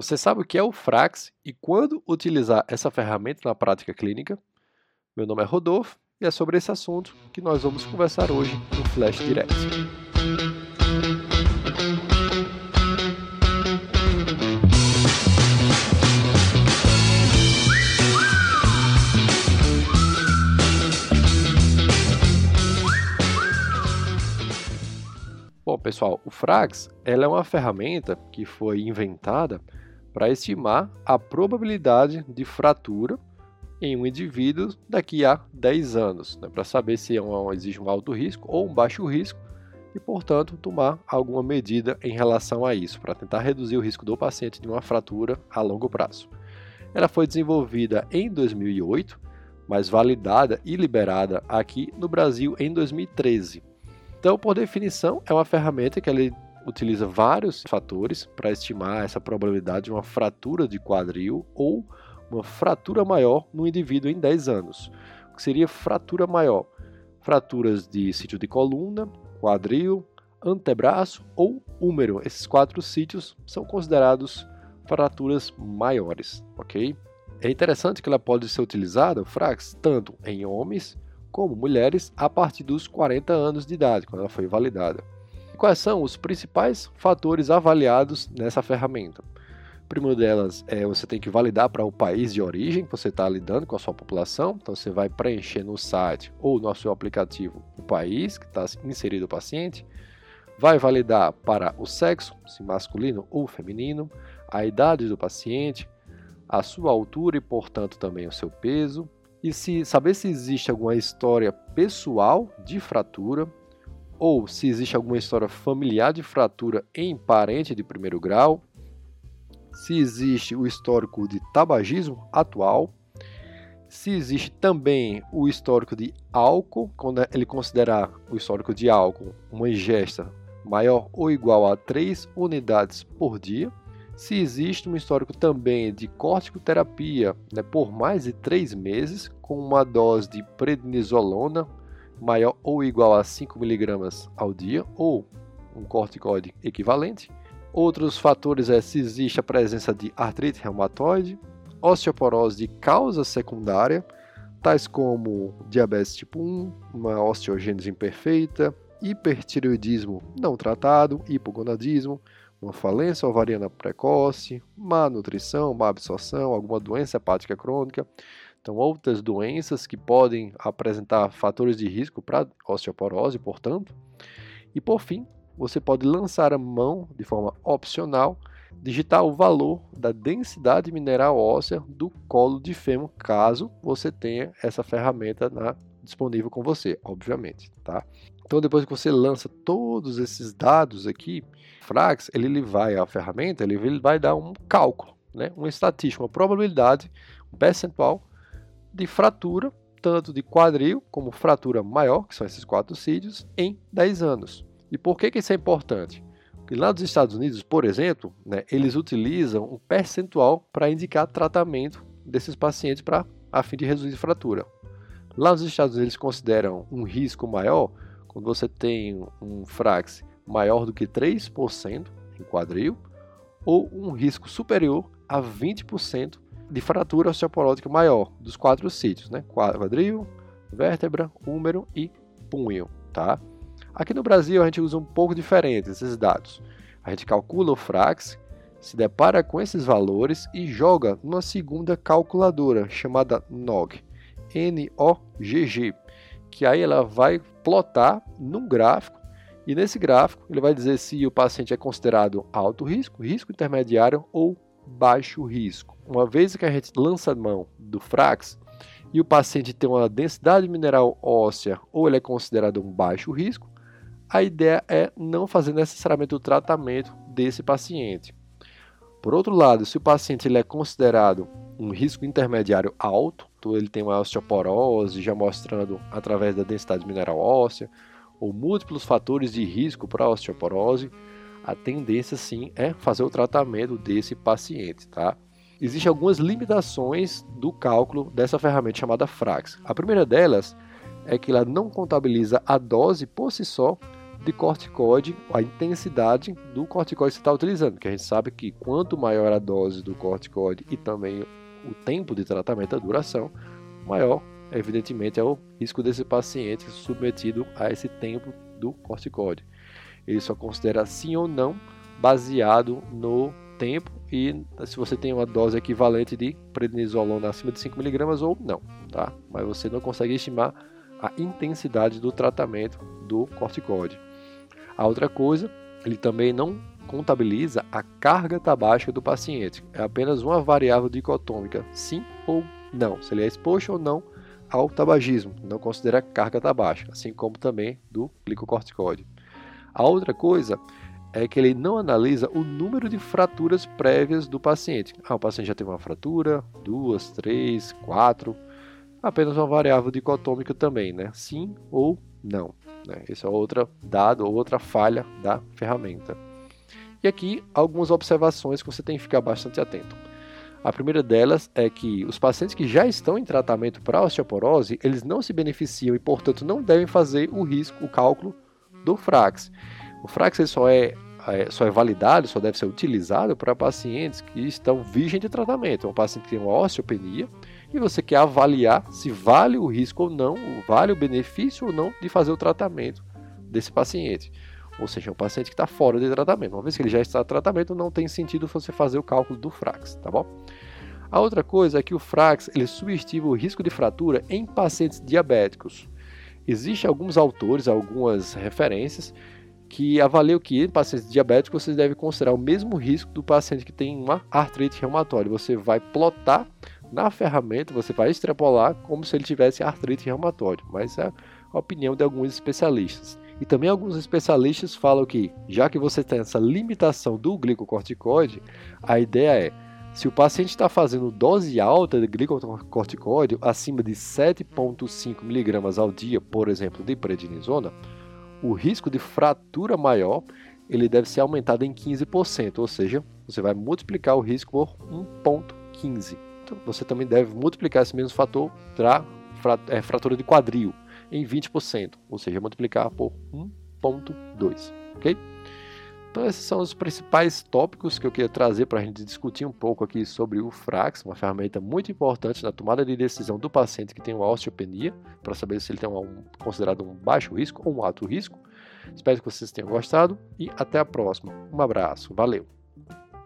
Você sabe o que é o Frax e quando utilizar essa ferramenta na prática clínica? Meu nome é Rodolfo e é sobre esse assunto que nós vamos conversar hoje no Flash Direct. Bom, pessoal, o Frax ela é uma ferramenta que foi inventada para estimar a probabilidade de fratura em um indivíduo daqui a 10 anos, né, para saber se é um, existe um alto risco ou um baixo risco e, portanto, tomar alguma medida em relação a isso, para tentar reduzir o risco do paciente de uma fratura a longo prazo. Ela foi desenvolvida em 2008, mas validada e liberada aqui no Brasil em 2013. Então, por definição, é uma ferramenta que ela utiliza vários fatores para estimar essa probabilidade de uma fratura de quadril ou uma fratura maior no indivíduo em 10 anos. O que seria fratura maior? Fraturas de sítio de coluna, quadril, antebraço ou húmero. Esses quatro sítios são considerados fraturas maiores, ok? É interessante que ela pode ser utilizada, o Frax, tanto em homens como mulheres a partir dos 40 anos de idade, quando ela foi validada. Quais são os principais fatores avaliados nessa ferramenta? O primeiro delas é você tem que validar para o país de origem que você está lidando com a sua população. Então você vai preencher no site ou no seu aplicativo o país que está inserido o paciente. Vai validar para o sexo, se masculino ou feminino, a idade do paciente, a sua altura e, portanto, também o seu peso. E se saber se existe alguma história pessoal de fratura, ou se existe alguma história familiar de fratura em parente de primeiro grau, se existe o histórico de tabagismo atual, se existe também o histórico de álcool, quando ele considerar o histórico de álcool uma ingesta maior ou igual a 3 unidades por dia, se existe um histórico também de corticoterapia né, por mais de 3 meses, com uma dose de prednisolona maior ou igual a 5mg ao dia, ou um corticoide equivalente. Outros fatores é se existe a presença de artrite reumatoide, osteoporose de causa secundária, tais como diabetes tipo 1, uma osteogênese imperfeita, hipertireoidismo não tratado, hipogonadismo, uma falência ovariana precoce, má nutrição, má absorção, alguma doença hepática crônica, então, outras doenças que podem apresentar fatores de risco para osteoporose, portanto. E por fim, você pode lançar a mão de forma opcional, digitar o valor da densidade mineral óssea do colo de fêmur, caso você tenha essa ferramenta na, disponível com você, obviamente, tá? Então, depois que você lança todos esses dados aqui, Frax, ele, ele vai a ferramenta, ele, ele vai dar um cálculo, né? uma estatística, uma probabilidade, um percentual de fratura, tanto de quadril como fratura maior, que são esses quatro sítios, em 10 anos. E por que, que isso é importante? Porque lá nos Estados Unidos, por exemplo, né, eles utilizam um percentual para indicar tratamento desses pacientes para a fim de reduzir fratura. Lá nos Estados Unidos eles consideram um risco maior quando você tem um frax maior do que 3% em quadril ou um risco superior a 20% de fratura osteoporótica maior dos quatro sítios, né? Quadril, vértebra, húmero e punho, tá? Aqui no Brasil a gente usa um pouco diferente esses dados. A gente calcula o frax, se depara com esses valores e joga numa segunda calculadora chamada NOG, N-O-G-G, que aí ela vai plotar num gráfico e nesse gráfico ele vai dizer se o paciente é considerado alto risco, risco intermediário ou baixo risco. Uma vez que a gente lança mão do Frax e o paciente tem uma densidade mineral óssea ou ele é considerado um baixo risco, a ideia é não fazer necessariamente o tratamento desse paciente. Por outro lado, se o paciente ele é considerado um risco intermediário alto, então ele tem uma osteoporose, já mostrando através da densidade mineral óssea, ou múltiplos fatores de risco para osteoporose, a tendência sim é fazer o tratamento desse paciente, tá? Existem algumas limitações do cálculo dessa ferramenta chamada Frax. A primeira delas é que ela não contabiliza a dose por si só de corticoide, a intensidade do corticoide que você está utilizando, porque a gente sabe que quanto maior a dose do corticoide e também o tempo de tratamento, a duração, maior, evidentemente, é o risco desse paciente submetido a esse tempo do corticoide. Ele só considera sim ou não baseado no tempo e se você tem uma dose equivalente de prednisolona acima de 5mg ou não, tá? Mas você não consegue estimar a intensidade do tratamento do corticoide. A outra coisa, ele também não contabiliza a carga tabágica do paciente. É apenas uma variável dicotômica, sim ou não, se ele é exposto ou não ao tabagismo, não considera carga tabágica, assim como também do glicocorticoide. A outra coisa é que ele não analisa o número de fraturas prévias do paciente. Ah, o paciente já teve uma fratura, duas, três, quatro, apenas uma variável dicotômica também, né? Sim ou não. Né? Esse é outro dado ou outra falha da ferramenta. E aqui algumas observações que você tem que ficar bastante atento. A primeira delas é que os pacientes que já estão em tratamento para osteoporose, eles não se beneficiam e, portanto, não devem fazer o risco, o cálculo do FRAX. O FRAX só é, é, só é validado, só deve ser utilizado para pacientes que estão virgem de tratamento. É um paciente que tem uma osteopenia e você quer avaliar se vale o risco ou não, vale o benefício ou não de fazer o tratamento desse paciente. Ou seja, é um paciente que está fora de tratamento. Uma vez que ele já está em tratamento, não tem sentido você fazer o cálculo do FRAX, tá bom? A outra coisa é que o FRAX ele subestima o risco de fratura em pacientes diabéticos. Existem alguns autores, algumas referências que avaliam que em pacientes diabéticos você deve considerar o mesmo risco do paciente que tem uma artrite reumatoide. Você vai plotar na ferramenta, você vai extrapolar como se ele tivesse artrite reumatoide, mas é a opinião de alguns especialistas. E também alguns especialistas falam que, já que você tem essa limitação do glicocorticoide, a ideia é, se o paciente está fazendo dose alta de glicocorticoide, acima de 7,5 mg ao dia, por exemplo, de prednisona, o risco de fratura maior ele deve ser aumentado em 15%, ou seja, você vai multiplicar o risco por 1,15. Então, você também deve multiplicar esse mesmo fator para é, fratura de quadril em 20%, ou seja, multiplicar por 1,2, ok? Então esses são os principais tópicos que eu queria trazer para a gente discutir um pouco aqui sobre o Frax, uma ferramenta muito importante na tomada de decisão do paciente que tem uma osteopenia, para saber se ele tem um, considerado um baixo risco ou um alto risco. Espero que vocês tenham gostado e até a próxima. Um abraço, valeu!